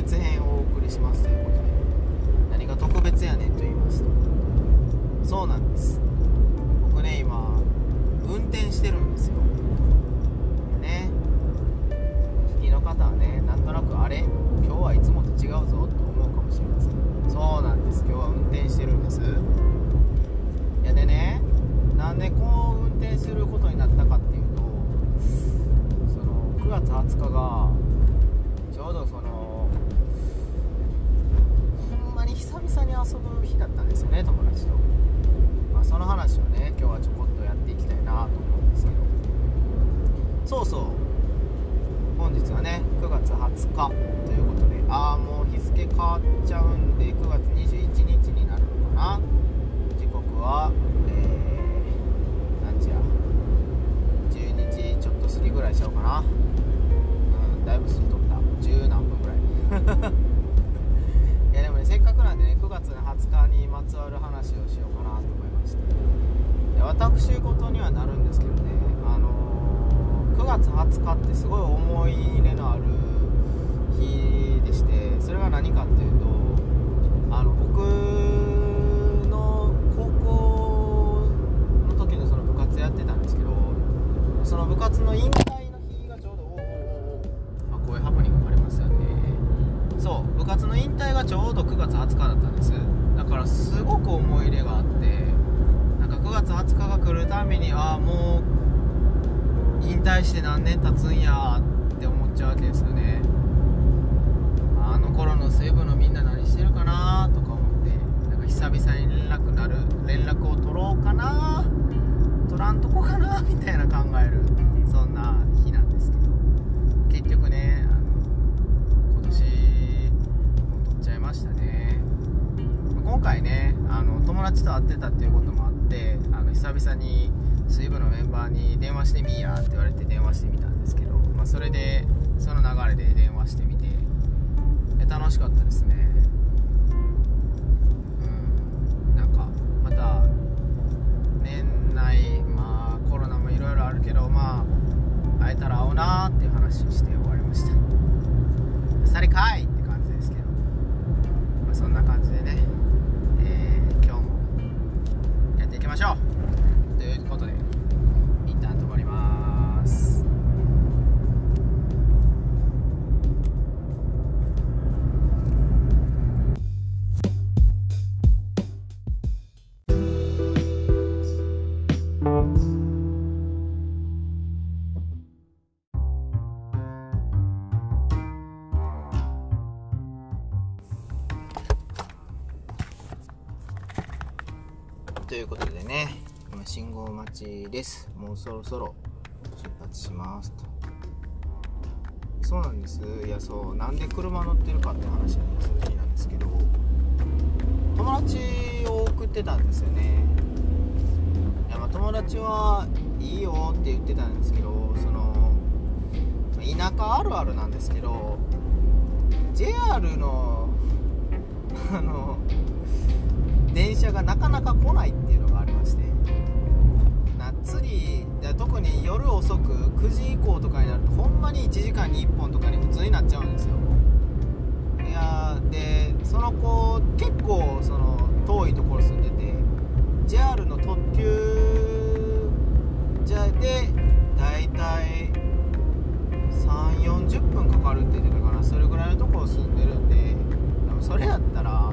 別編をお送りしますということで何が特別やねんと言いますとそうなんです僕ね。今運転してるんですよ。ね聞きの方はねなんとなくあれ今日はいつもと違うぞと思うかもしれません。そうなんです。今日は運転してるんです。いやでねなんでこう運転することになったかっていうとその9月20日がちょうどその々に遊ぶ日だったんですよね友達と、まあ、その話をね今日はちょこっとやっていきたいなと思うんですけど。そうそう。本日はね9月20日ということでああもう日付変わっちゃうんで9月21日になるのかな。時刻はえー、何時や。12時ちょっと過ぎぐらいしちゃうかな。うんだいぶ過ぎとった。10何分ぐらいい。月の20日にまつわる話をしようかなと思いまして。で私事にはなるんですけどね。あのー9月20日ってすごい思い入れのある日でしてそれが何かっていうとあの僕の高校の時のその部活やってたんですけどその部活の引退の部活の引退がちょうど9月20日だったんです。だからすごく思い入れがあってなんか9月20日が来るたびにああもう引退して何年経つんやって思っちゃうわけですよね。あの頃の西部のみんな何してるかなとか思ってなんか久々に連絡なる連絡を取ろうかな取らんとこかなみたいな考える。今回ねあの友達と会ってたっていうこともあってあの久々に水部のメンバーに電話してみやって言われて電話してみたんですけど、まあ、それでその流れで電話してみて楽しかったですね。うんなんかまた年内まあコロナもいろいろあるけどまあ会えたら会おうなーっていう話して終わりました。されかいって感じですけど、まあ、そんな感じでね、やっことでね今信号待ちです。もうそろそろ出発しますと。そうなんです。いやそうなんで車乗ってるかって話にする日なんですけど。友達を送ってたんですよね。いやまあ友達はいいよって言ってたんですけどその田舎あるあるなんですけど JR のあの電車がなかなか来ないっていうのにで特に夜遅く9時以降とかになるとほんまに1時間に1本とかに普通になっちゃうんですよ。いやでその子結構その遠いところ住んでて JR の特急じゃでだいたい3 4 0分かかるって言ってたかな。それぐらいのところ住んでるんででもそれやったら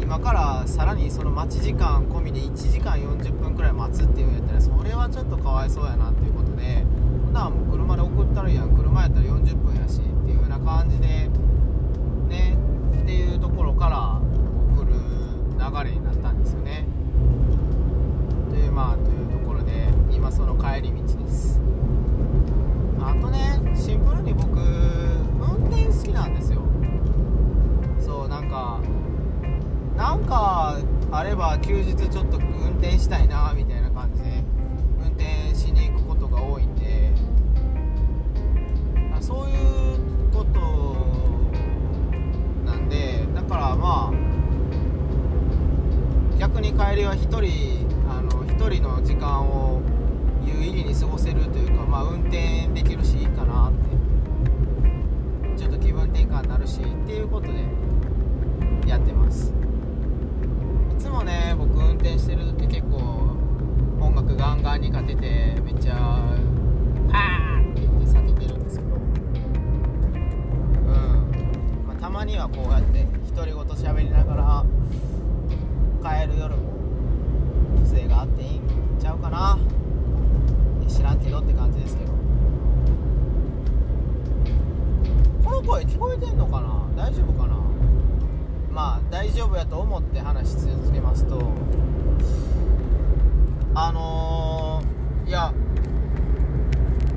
今からさらにその待ち時間込みで1時間40分くらい待つっていうんやったらそれはちょっといそうやなっていうことで普段もう車で送ったらいいやん。車やったら40分やしっていう風な感じでねっていうところから送る流れになったんですよね。というまあというところで今その帰り道です。あとねシンプルに僕運転好きなんですよ。そうなんかなんかあれば休日ちょっと運転したいなみたいな。まあ逆に帰りは1人あの1人の時間を有意義に過ごせるというかまあ運転できるしいいかなってちょっと気分転換になるしっていうことでやってますいつもね僕運転してる時結構音楽ガンガンにかけてめっちゃ「パー!」って言って叫んでるんですけどうん、まあ、たまにはこうやって独り言喋りながら帰る夜も風情があっていいんちゃうかな。知らんけどって感じですけど。この声聞こえてんのかな？大丈夫かな？まあ大丈夫やと思って話し続けますとあのー、いや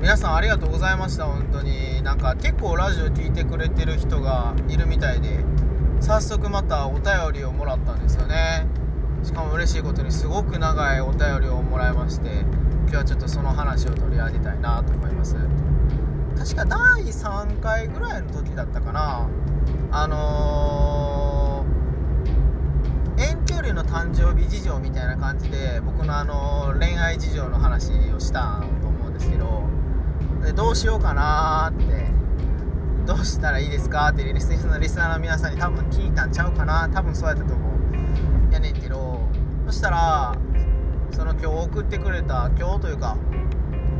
皆さんありがとうございました本当に。なんか結構ラジオ聞いてくれてる人がいるみたいで早速またお便りをもらったんですよね。しかも嬉しいことにすごく長いお便りをもらいまして今日はちょっとその話を取り上げたいなと思います。確か第3回ぐらいの時だったかな。あのー、遠距離の誕生日事情みたいな感じで僕のあのー、恋愛事情の話をしたと思うんですけどでどうしようかなってどうしたらいいですかってリスナーの皆さんに多分聞いたんちゃうかな。多分そうやったと思う。やねんけどそしたらその今日送ってくれた今日というか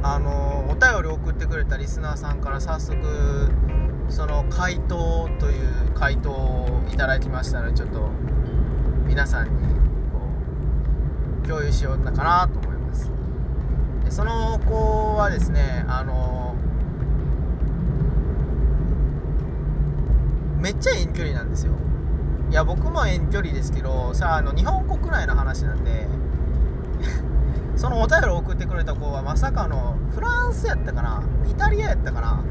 あのお便り送ってくれたリスナーさんから早速その回答という回答をいただきましたのでちょっと皆さんにこう共有しようかなと思います。でその子はですねあのめっちゃ遠距離なんですよ。いや僕も遠距離ですけどさあの日本国内の話なんで そのお便りを送ってくれた子はまさかのフランスやったかなイタリアやったかな。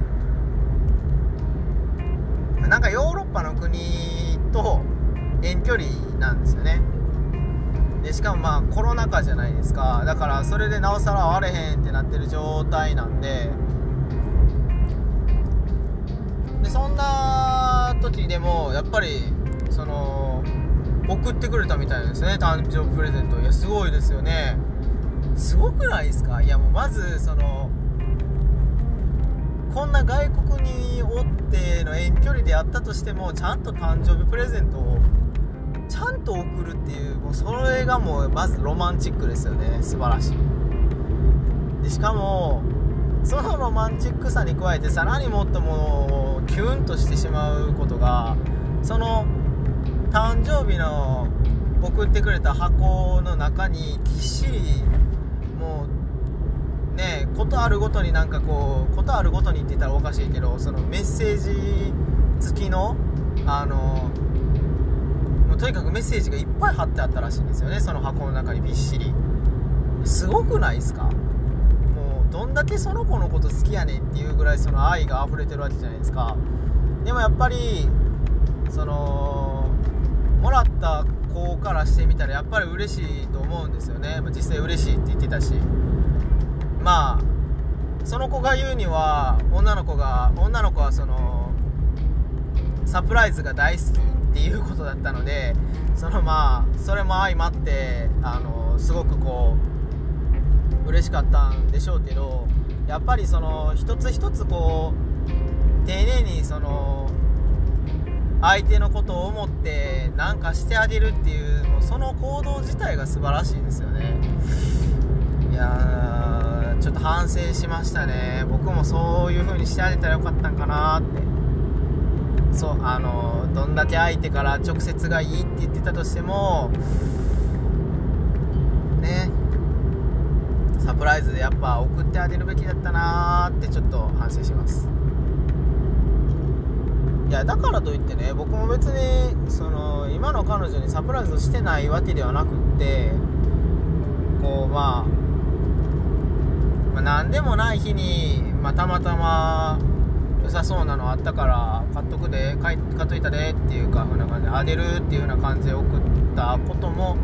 なんかヨーロッパの国と遠距離なんですよね。でしかもまあコロナ禍じゃないですか。だからそれでなおさら会われへんってなってる状態なんで。でそんな時でもやっぱりその送ってくれたみたいですね。誕生日プレゼント。いやすごいですよね。すごくないですか？いやもうまずそのこんな外国におっての遠距離であったとしてもちゃんと誕生日プレゼントをちゃんと送るっていうもうそれがもうまずロマンチックですよね。素晴らしい。でしかもそのロマンチックさに加えてさらにもっともうキュンとしてしまうことがその誕生日の送ってくれた箱の中にぎっしりもうねことあるごとになんかこうことあるごとにって言ったらおかしいけどそのメッセージ付きのあのもうとにかくメッセージがいっぱい貼ってあったらしいんですよねその箱の中にびっしり。すごくないですか？もうどんだけその子のこと好きやねんっていうぐらいその愛が溢れてるわけじゃないですか。でもやっぱりそのからしてみたらやっぱり嬉しいと思うんですよね、まあ、実際嬉しいって言ってたし。まあその子が言うには女の子が女の子はそのサプライズが大好きっていうことだったのでそのまあそれも相まってあのすごくこう嬉しかったんでしょうけどやっぱりその一つ一つこう丁寧にその相手のことを思って何かしてあげるっていうもうその行動自体が素晴らしいですよね。いやーちょっと反省しましたね。僕もそういう風にしてあげたらよかったんかなって。そうあのどんだけ相手から直接がいいって言ってたとしてもねサプライズでやっぱ送ってあげるべきだったなーってちょっと反省します。いやだからといってね僕も別にその今の彼女にサプライズしてないわけではなくってこう、まあ、まあ何でもない日に、まあ、たまたま良さそうなのあったから買っとくで買っといたでっていうかなんか、ね、あげるっていうような感じで送ったことも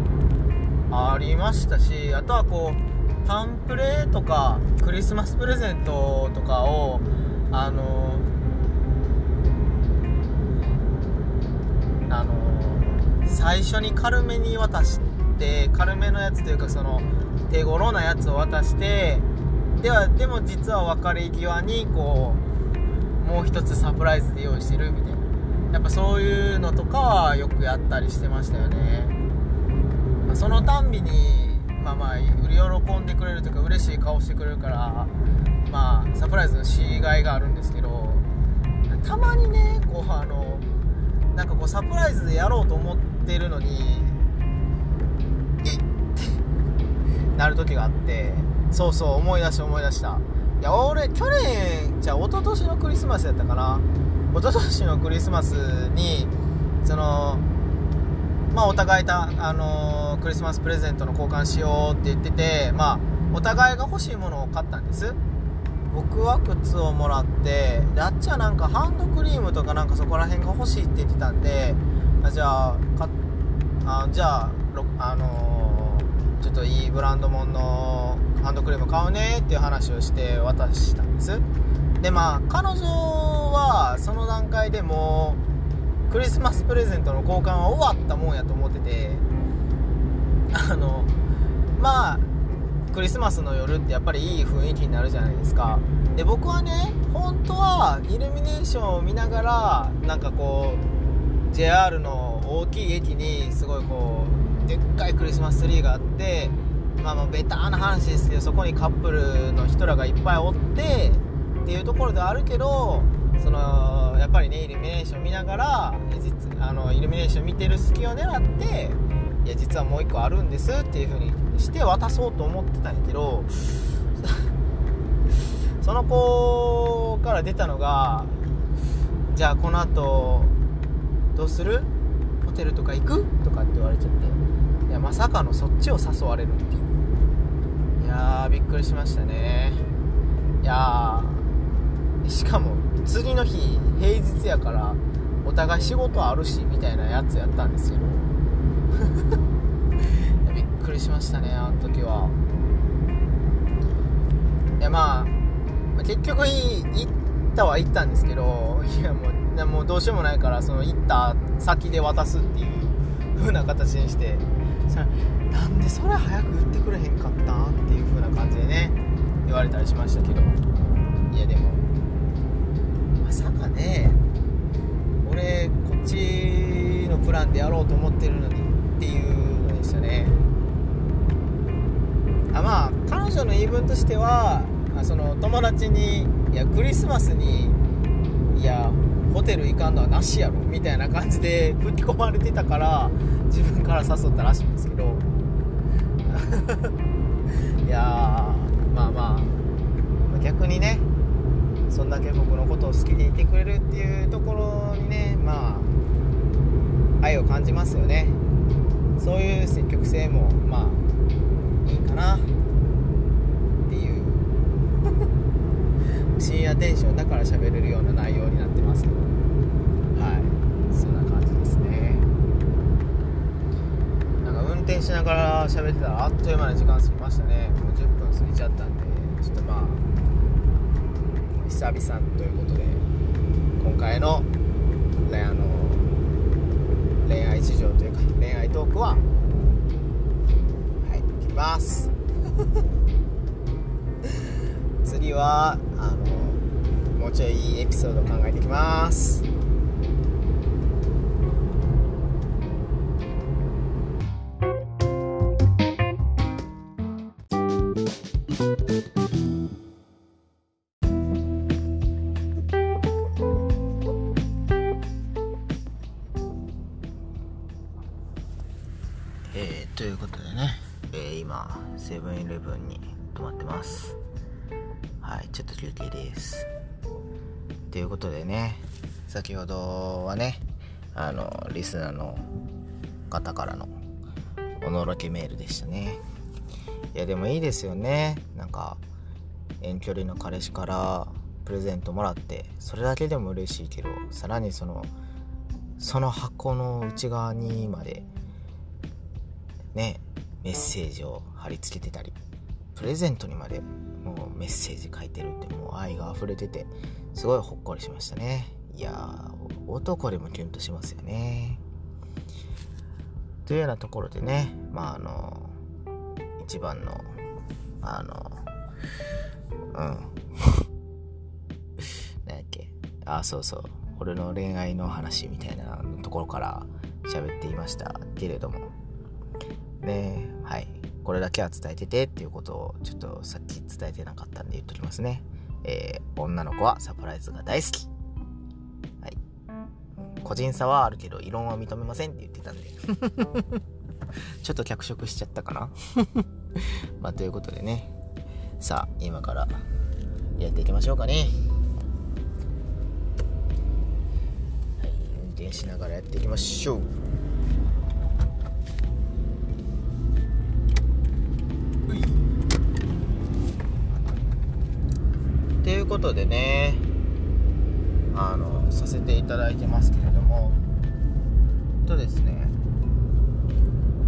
ありましたしあとはこうタンプレとかクリスマスプレゼントとかをあのあの最初に軽めに渡して軽めのやつというかその手頃なやつを渡してではでも実は別れ際にこうもう一つサプライズで用意してるみたいな。やっぱそういうのとかはよくやったりしてましたよね、まあ、そのたんびにまあまあ売り喜んでくれるというか嬉しい顔してくれるからまあサプライズのしがいがあるんですけどたまにねこうあのなんかこうサプライズでやろうと思ってるのにえって なる時があってそうそう思い出した思い出した。いや俺去年じゃあ一昨年のクリスマスやったかな。一昨年のクリスマスにそのまあお互いた、あのー、クリスマスプレゼントの交換しようって言っててまあお互いが欲しいものを買ったんです。僕は靴をもらってであっちはなんかハンドクリームとかなんかそこら辺が欲しいって言ってたんであじゃあかあじゃああのー、ちょっといいブランドもんのハンドクリーム買うねっていう話をして渡したんです。でまあ彼女はその段階でもクリスマスプレゼントの交換は終わったもんやと思っててあのまあクリスマスの夜ってやっぱりいい雰囲気になるじゃないですか。で僕はね本当はイルミネーションを見ながらなんかこう JR の大きい駅にすごいこうでっかいクリスマスツリーがあってまあまあベターな話ですけどそこにカップルの人らがいっぱいおってっていうところではあるけどそのやっぱりねイルミネーション見ながらあのイルミネーション見てる隙を狙っていや実はもう1個あるんですっていう風にして渡そうと思ってたんやけど その子から出たのがじゃあこの後どうする？ホテルとか行く？とかって言われちゃっていやまさかのそっちを誘われるっていう。いやーびっくりしましたね。いやしかも次の日平日やからお互い仕事あるしみたいなやつやったんですけどくりしましたねあの時は。いやまあ結局行ったは行ったんですけどいやもうでもどうしようもないからその行った先で渡すっていう風な形にしてなんでそれ早く言ってくれへんかったっていう風な感じでね言われたりしましたけど。いやでもまさかね俺こっちのプランでやろうと思ってるのにの言い分としてはその友達にいやクリスマスにいやホテル行かんのはなしやろみたいな感じで吹き込まれてたから自分から誘ったらしいんですけど。いやまあまあ逆にねそんだけ僕のことを好きでいてくれるっていうところにねまあ愛を感じますよね。そういう積極性もまあいいかなっていう深夜テンションだから喋れるような内容になってます。けどはい。そんな感じですね。なんか運転しながら喋ってたらあっという間に時間過ぎましたね。もう10分過ぎちゃったんでちょっとまあ久々ということで今回の恋愛の恋愛事情というか恋愛トークははい切ります。ピソード考えていきます。方からのおのろけメールでしたね。いやでもいいですよね。なんか遠距離の彼氏からプレゼントもらってそれだけでも嬉しいけどさらにそのその箱の内側にまでねメッセージを貼り付けてたりプレゼントにまでもうメッセージ書いてるってもう愛が溢れててすごいほっこりしましたね。いや男でもキュンとしますよね。というようなところでねまああの一番のあのうん。何やっけ。あそうそう。俺の恋愛の話みたいなところから喋っていましたけれども。ねはい。これだけは伝えててっていうことをちょっとさっき伝えてなかったんで言っときますね。えー、女の子はサプライズが大好き。個人差はあるけど異論は認めませんって言ってたんで。ちょっと脚色しちゃったかな。まあということでね。さあ今からやっていきましょうかね。はい運転しながらやっていきましょう。ということでね。あのさせていただいてますけれども。とですね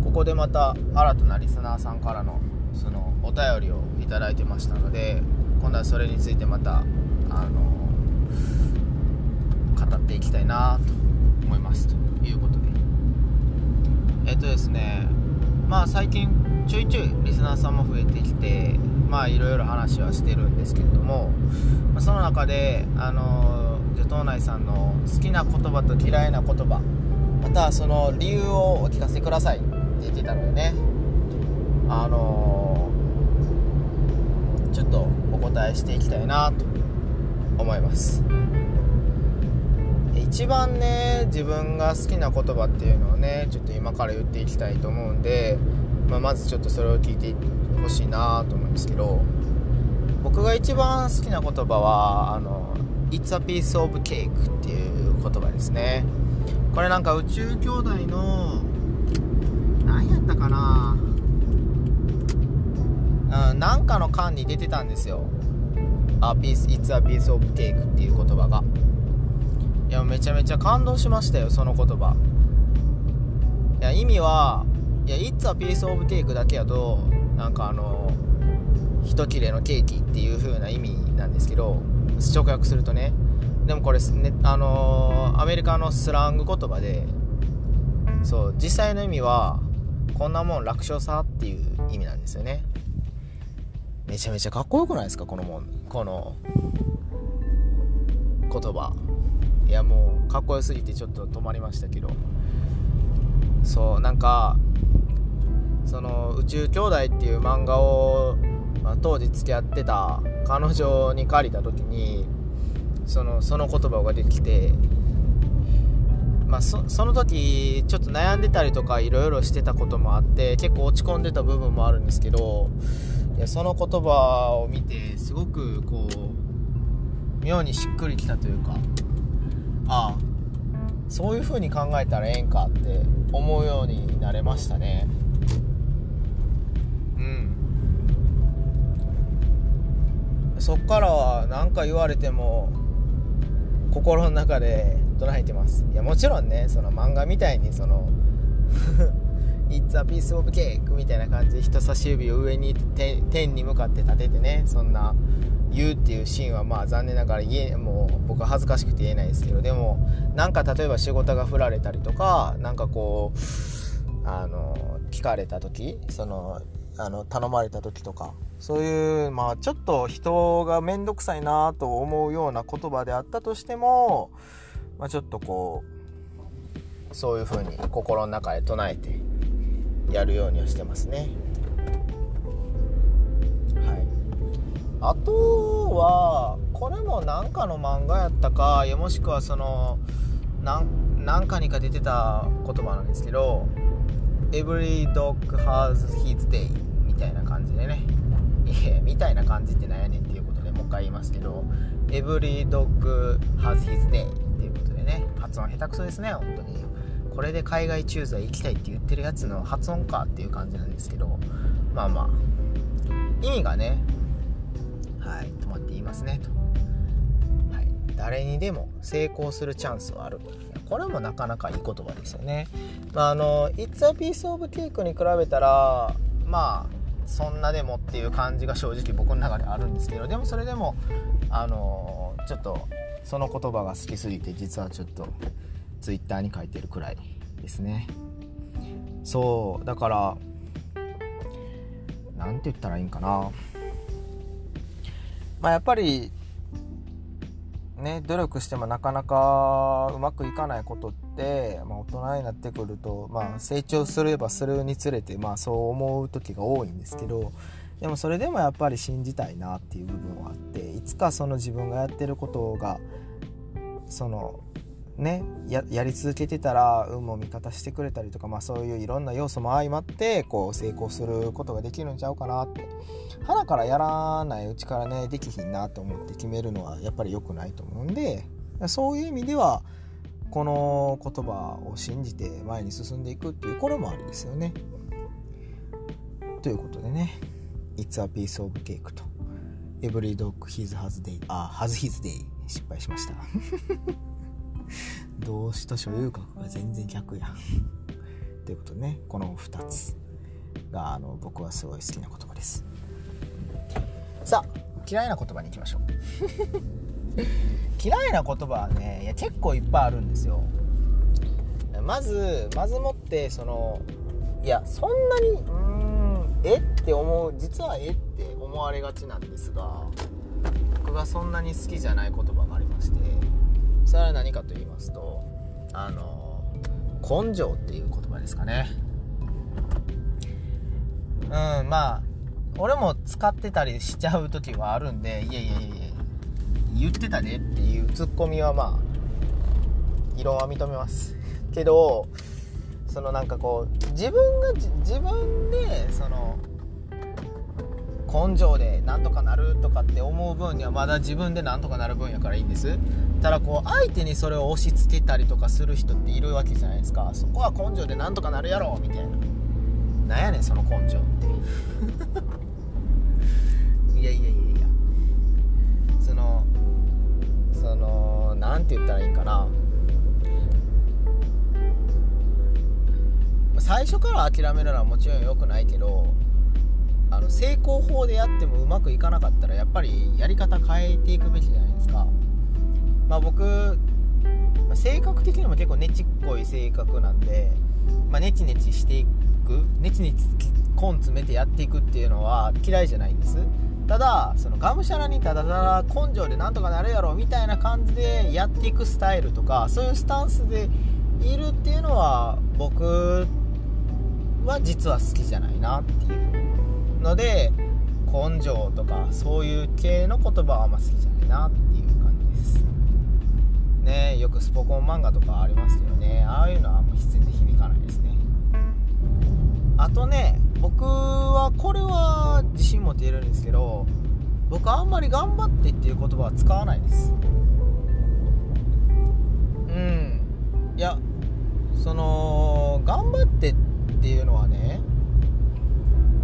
ここでまた新たなリスナーさんからのそのお便りをいただいてましたので今度はそれについてまたあの語っていきたいなと思います。ということで。えっとですねまあ最近ちょいちょいリスナーさんも増えてきてまあいろいろ話はしてるんですけれども、その中であの女頭内さんの好きな言葉と嫌いな言葉またその理由をお聞かせください。って言ってたのでね。あのちょっとお答えしていきたいなと思います。一番ね自分が好きな言葉っていうのをねちょっと今から言っていきたいと思うんで、まあ、まずちょっとそれを聞いてほしいなと思うんですけど僕が一番好きな言葉はあの「It's a piece of cake」っていう言葉ですね。これなんか宇宙兄弟の何やったかな？うんなんかの巻に出てたんですよ「a piece, It's a piece of cake」っていう言葉が。いやめちゃめちゃ感動しましたよその言葉。いや意味はいや「It's a piece of cake」だけやとなんかあの一切れのケーキっていう風な意味なんですけど。直訳するとねでもこれ、ね、あのー、アメリカのスラング言葉でそう実際の意味はこんなもん楽勝さっていう意味なんですよね。めちゃめちゃかっこよくないですか？このもんこの言葉。いやもうかっこよすぎてちょっと止まりましたけど。そうなんかその「宇宙兄弟」っていう漫画を、当時付き合ってた彼女に借りた時にそのその言葉が出てきて、まあ、そその時ちょっと悩んでたりとかいろいろしてたこともあって結構落ち込んでた部分もあるんですけどいやその言葉を見てすごくこう妙にしっくりきたというかああそういう風に考えたらええんかって思うようになれましたねうんそっからは何か言われても心の中で唱えてます。いやもちろんねその漫画みたいにその It's a piece of cake みたいな感じで人差し指を上に天に向かって立ててねそんな言うっていうシーンはまあ残念ながら言えもう僕は恥ずかしくて言えないですけどでもなんか例えば仕事が振られたりとかなんかこうあの聞かれた時そのあの頼まれた時とかそういうまあちょっと人が面倒くさいなと思うような言葉であったとしても、まあ、ちょっとこうそういう風に心の中で唱えてやるようにはしてますね。あとはこれも何かの漫画やったかやもしくはその何かにか出てた言葉なんですけど「Every dog has his day」みたいな感じでねい やみたいな感じってなんやねんっていうことでもう一回言いますけど「Every dog has his day」っていうことでね発音下手くそですね本当に。これで海外駐在行きたいって言ってるやつの発音かっていう感じなんですけどまあまあ。意味がねはい止まって言いますねと、はい、誰にでも成功するチャンスはある。これもなかなかいい言葉ですよね、まあ、あの「It's a piece of cake」に比べたらまあそんなでもっていう感じが正直僕の中であるんですけどでもそれでもあのちょっとその言葉が好きすぎて実はちょっと twitter に書いてるくらいですね。そうだから何て言ったらいいんかな。まあ、やっぱりね努力してもなかなかうまくいかないことって、まあ、大人になってくると、まあ、成長すればするにつれて、まあ、そう思う時が多いんですけどでもそれでもやっぱり信じたいなっていう部分はあっていつかその自分がやってることがそのねやり続けてたら運も味方してくれたりとか、まあ、そういういろんな要素も相まってこう成功することができるんちゃうかなって。鼻からやらないうちからねできひんなと思って決めるのはやっぱり良くないと思うんでそういう意味ではこの言葉を信じて前に進んでいくっていうこれもありですよね。ということでね「It's a piece of cake」と「Every dog his has day」あ「has his day」失敗しました。動詞と所有格が全然逆や。ということでねこの2つがあの僕はすごい好きな言葉です。さあ嫌いな言葉に行きましょう。嫌いな言葉はねいや結構いっぱいあるんですよ。まずまずもってそのいやそんなにうーんえって思う実はえって思われがちなんですが僕がそんなに好きじゃない言葉がありましてそれは何かと言いますとあの根性っていう言葉ですかね。うんまあ俺も使ってたりしちゃう時はあるんでいやいやいや言ってたねっていうツッコミはまあ異論は認めます。けどそのなんかこう自分が自分でその根性でなんとかなるとかって思う分にはまだ自分でなんとかなる分やからいいんです。ただこう相手にそれを押し付けたりとかする人っているわけじゃないですか。そこは根性でなんとかなるやろみたいな。なんやねんその根性って。いやいやいやいや。そのその何て言ったらいいんかな。最初から諦めるのはもちろん良くないけどあの成功法でやってもうまくいかなかったらやっぱりやり方変えていくべきじゃないですか、まあ、僕性格的にも結構ネチっこい性格なんで、まあ、ネチネチしていくネチネチ根詰めてやっていくっていうのは嫌いじゃないんです。ただそのがむしゃらにただただ根性でなんとかなるやろみたいな感じでやっていくスタイルとかそういうスタンスでいるっていうのは僕は実は好きじゃないなっていうので根性とかそういう系の言葉はあんま好きじゃないなっていう感じです。ねよくスポコン漫画とかありますけどね。ああいうのはあんま必然で響かないですね。あとね僕はこれは持って言えるんですけど僕あんまり頑張ってっていう言葉は使わないです。うん。いやその頑張ってっていうのはね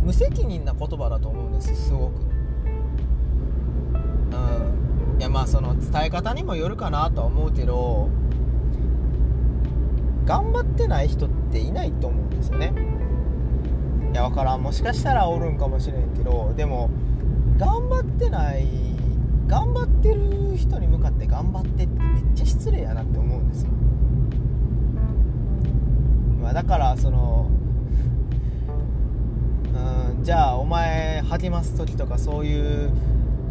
無責任な言葉だと思うんですすごく。うん。いやまあその伝え方にもよるかなとは思うけど頑張ってない人っていないと思うんですよね。いや分からん。もしかしたらおるんかもしれんけどでも頑張ってない頑張ってる人に向かって頑張ってってめっちゃ失礼やなって思うんですよ、まあ、だからそのうんじゃあお前励ます時とかそういう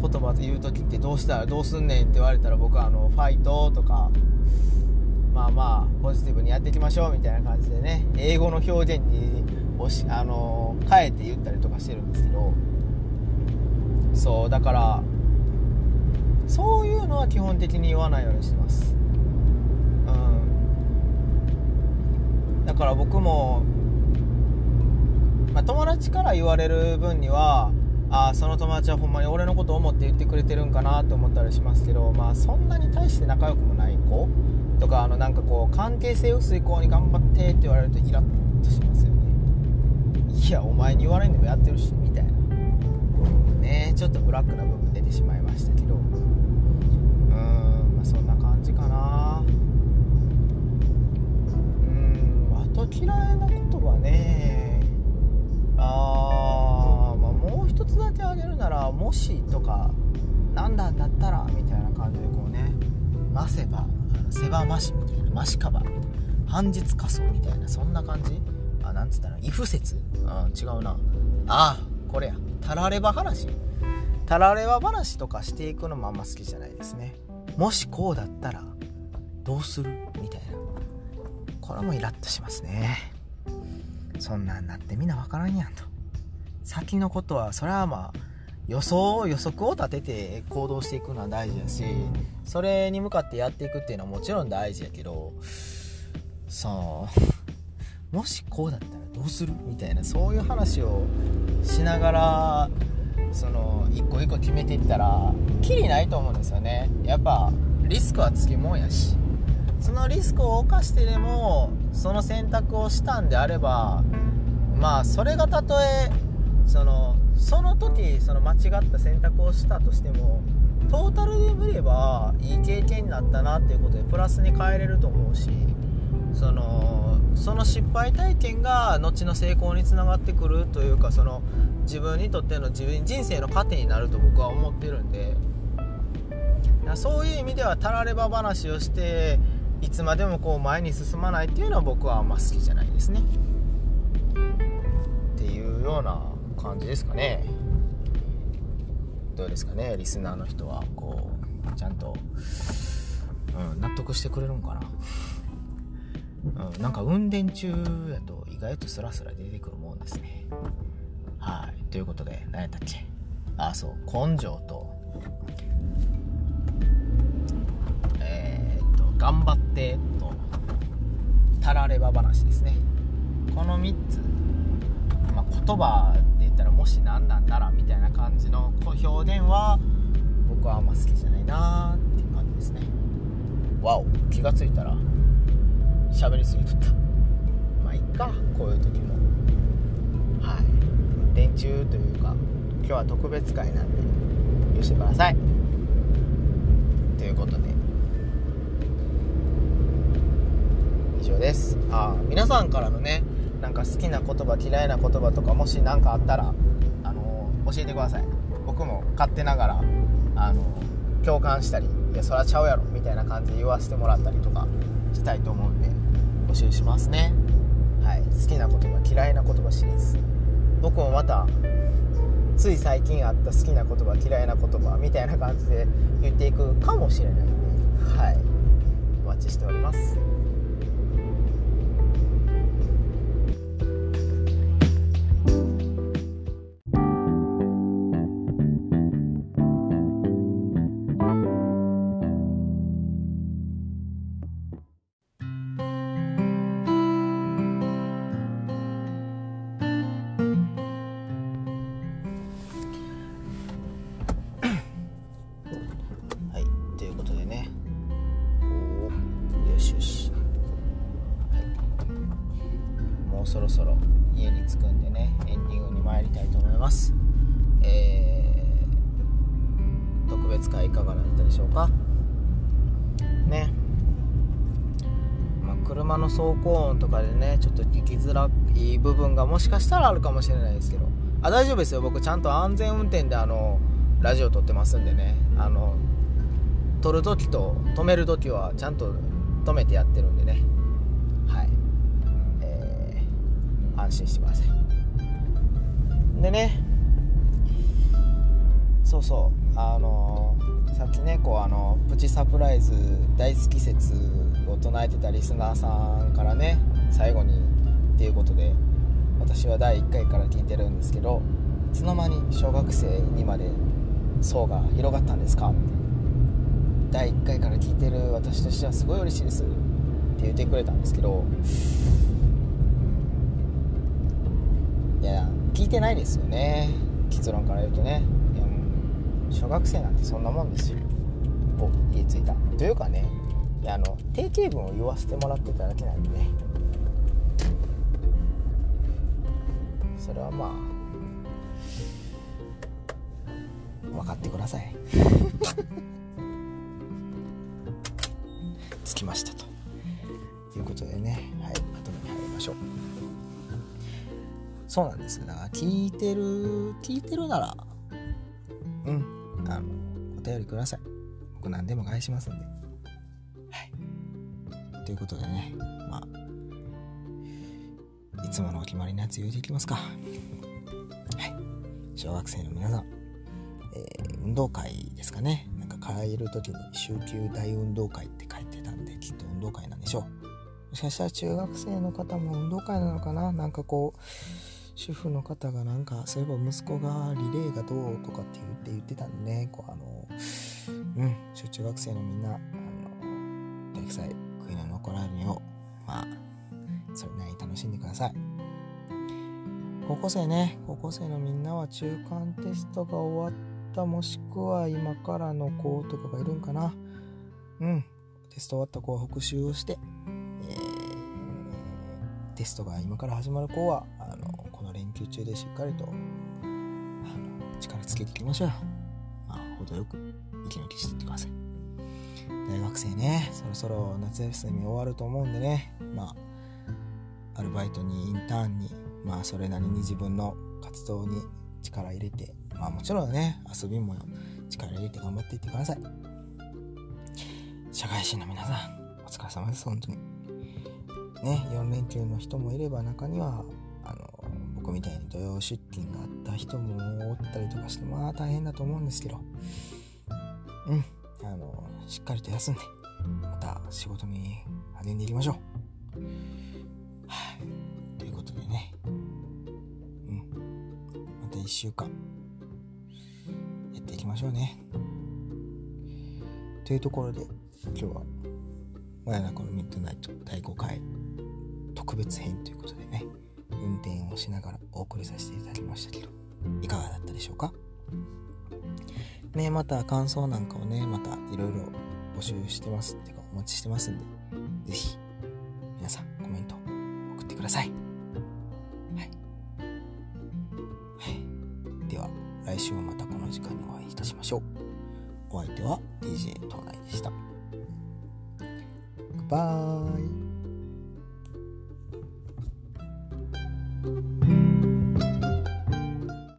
言葉言う時ってどうしたらどうすんねんって言われたら僕はあのファイトとかまあまあポジティブにやっていきましょうみたいな感じでね英語の表現におしあの変えて言ったりとかしてるんですけどそうだからそういうのは基本的に言わないようにしてます。うん。だから僕も、まあ、友達から言われる分にはあその友達はほんまに俺のこと思って言ってくれてるんかなと思ったりしますけどまあそんなに対して仲良くもない子とかあのなんかこう関係性薄い子に頑張ってって言われるとイラッとします。いやお前に言われんでもやってるしみたいな。ねちょっとブラックな部分出てしまいましたけど。うーんまあそんな感じかな。うんあと嫌いな言葉ねあー、まあ、もう一つだけあげるなら「もし」とか「なんだったら」みたいな感じでこうね「ませば」「せばまし」みたいな「ましかば」みたいな「半日仮想」みたいなそんな感じなんつったら「イフ説」うん違うな。ああこれや。たられば話。たられば話とかしていくのもあんま好きじゃないですね。もしこうだったらどうする？みたいな。これもイラッとしますね。そんなんなってみんな分からんやんと。先のことはそれはまあ予想予測を立てて行動していくのは大事だしそれに向かってやっていくっていうのはもちろん大事やけどさあもしこうだったらどうするみたいなそういう話をしながらその一個一個決めていったらきりないと思うんですよね。やっぱリスクはつきもんやし。そのリスクを冒してでもその選択をしたんであればまあそれがたとえそのその時その間違った選択をしたとしてもトータルで見ればいい経験になったなっていうことでプラスに変えれると思うしそのその失敗体験が後の成功につながってくるというかその自分にとっての自分人生の糧になると僕は思ってるんで。そういう意味ではたられば話をしていつまでもこう前に進まないっていうのは僕はあんま好きじゃないですね。っていうような感じですかね。どうですかねリスナーの人はこうちゃんと、うん、納得してくれるんかな、うん、なんか運転中やと意外とスラスラ出てくるもんですね。はいということで何やったっけ？あそう根性とえー、っと頑張ってとたられば話ですね。この3つ、まあ、言葉で言ったらもし何なんならみたいな感じの表現は僕はあんま好きじゃないなっていう感じですね。わお気が付いたら喋りすぎとった。まあいっか。こういう時も。はい。運転中というか今日は特別会なんで許してください。ということで。以上です。あ皆さんからのねなんか好きな言葉嫌いな言葉とかもし何かあったら、あの教えてください。僕も勝手ながら、あの共感したりいやそれはちゃうやろみたいな感じで言わせてもらったりとかしたいと思うんで。募集しますね。はい。好きな言葉嫌いな言葉シリーズ僕もまたつい最近あった好きな言葉嫌いな言葉みたいな感じで言っていくかもしれないんではい。お待ちしております。もうそろそろ家に着くんでねエンディングに参りたいと思います。えー、特別会いかがだったでしょうか？ね。まあ、車の走行音とかでねちょっと聞きづらい部分がもしかしたらあるかもしれないですけど。あ大丈夫ですよ。僕ちゃんと安全運転であのラジオ撮ってますんでね。あの撮るときと止めるときはちゃんと止めてやってるんでね。はい。安心してください。でねそうそう。あの、さっきねこうあのプチサプライズ大好き説を唱えてたリスナーさんからね最後にっていうことで私は第1回から聞いてるんですけどいつの間に小学生にまで層が広がったんですか第1回から聞いてる私としてはすごい嬉しいですって言ってくれたんですけどいや聞いてないですよね。結論から言うとね。いやもう小学生なんてそんなもんですよ。お家着いた。というかねいやあの定型文を言わせてもらってただけなんでね。それはまあ分かってください。着きましたと。いうことでね。はい。まとめに入りましょう。そうなんですだから聞いてる聞いてるならうん。あのお便りください。僕何でも返しますんで。はい。ということでね。まあいつものお決まりのやつ言うていきますか。はい。小学生の皆さん、えー、運動会ですかね。なんか帰る時に週休大運動会って運動会なんでしょう。もしかしたら中学生の方も運動会なのかな？なんかこう主婦の方がなんかそういえば息子がリレーがどうとかって言って言ってたんでね。こうあのうん中学生のみんなあの体育祭悔いの？残らぬようまあそれなりに楽しんでください。高校生ね。高校生のみんなは中間テストが終わったもしくは今からの子とかがいるんかな？うん。テスト終わった子は復習をしてえテストが今から始まる子はあのこの連休中でしっかりとあの力つけていきましょうよ。まあ、程よく息抜きしていってください。大学生ね、そろそろ夏休み終わると思うんでね、まあ、アルバイトにインターンに、まあ、それなりに自分の活動に力入れて、まあ、もちろんね、遊びも力入れて頑張っていってください。社会人の皆さん、お疲れ様です、本当に。ね、4連休の人もいれば中にはあの僕みたいに土曜出勤があった人もおったりとかしてまあ大変だと思うんですけどうんあのしっかりと休んでまた仕事に励んでいきましょう。はい、ということでねうんまた1週間やっていきましょうね。というところで今日は真夜中のミッドナイト第5回特別編ということでね運転をしながらお送りさせていただきましたけどいかがだったでしょうか？ねまた感想なんかをねまたいろいろ募集してますっていうかお待ちしてますんで是非皆さんコメント送ってください、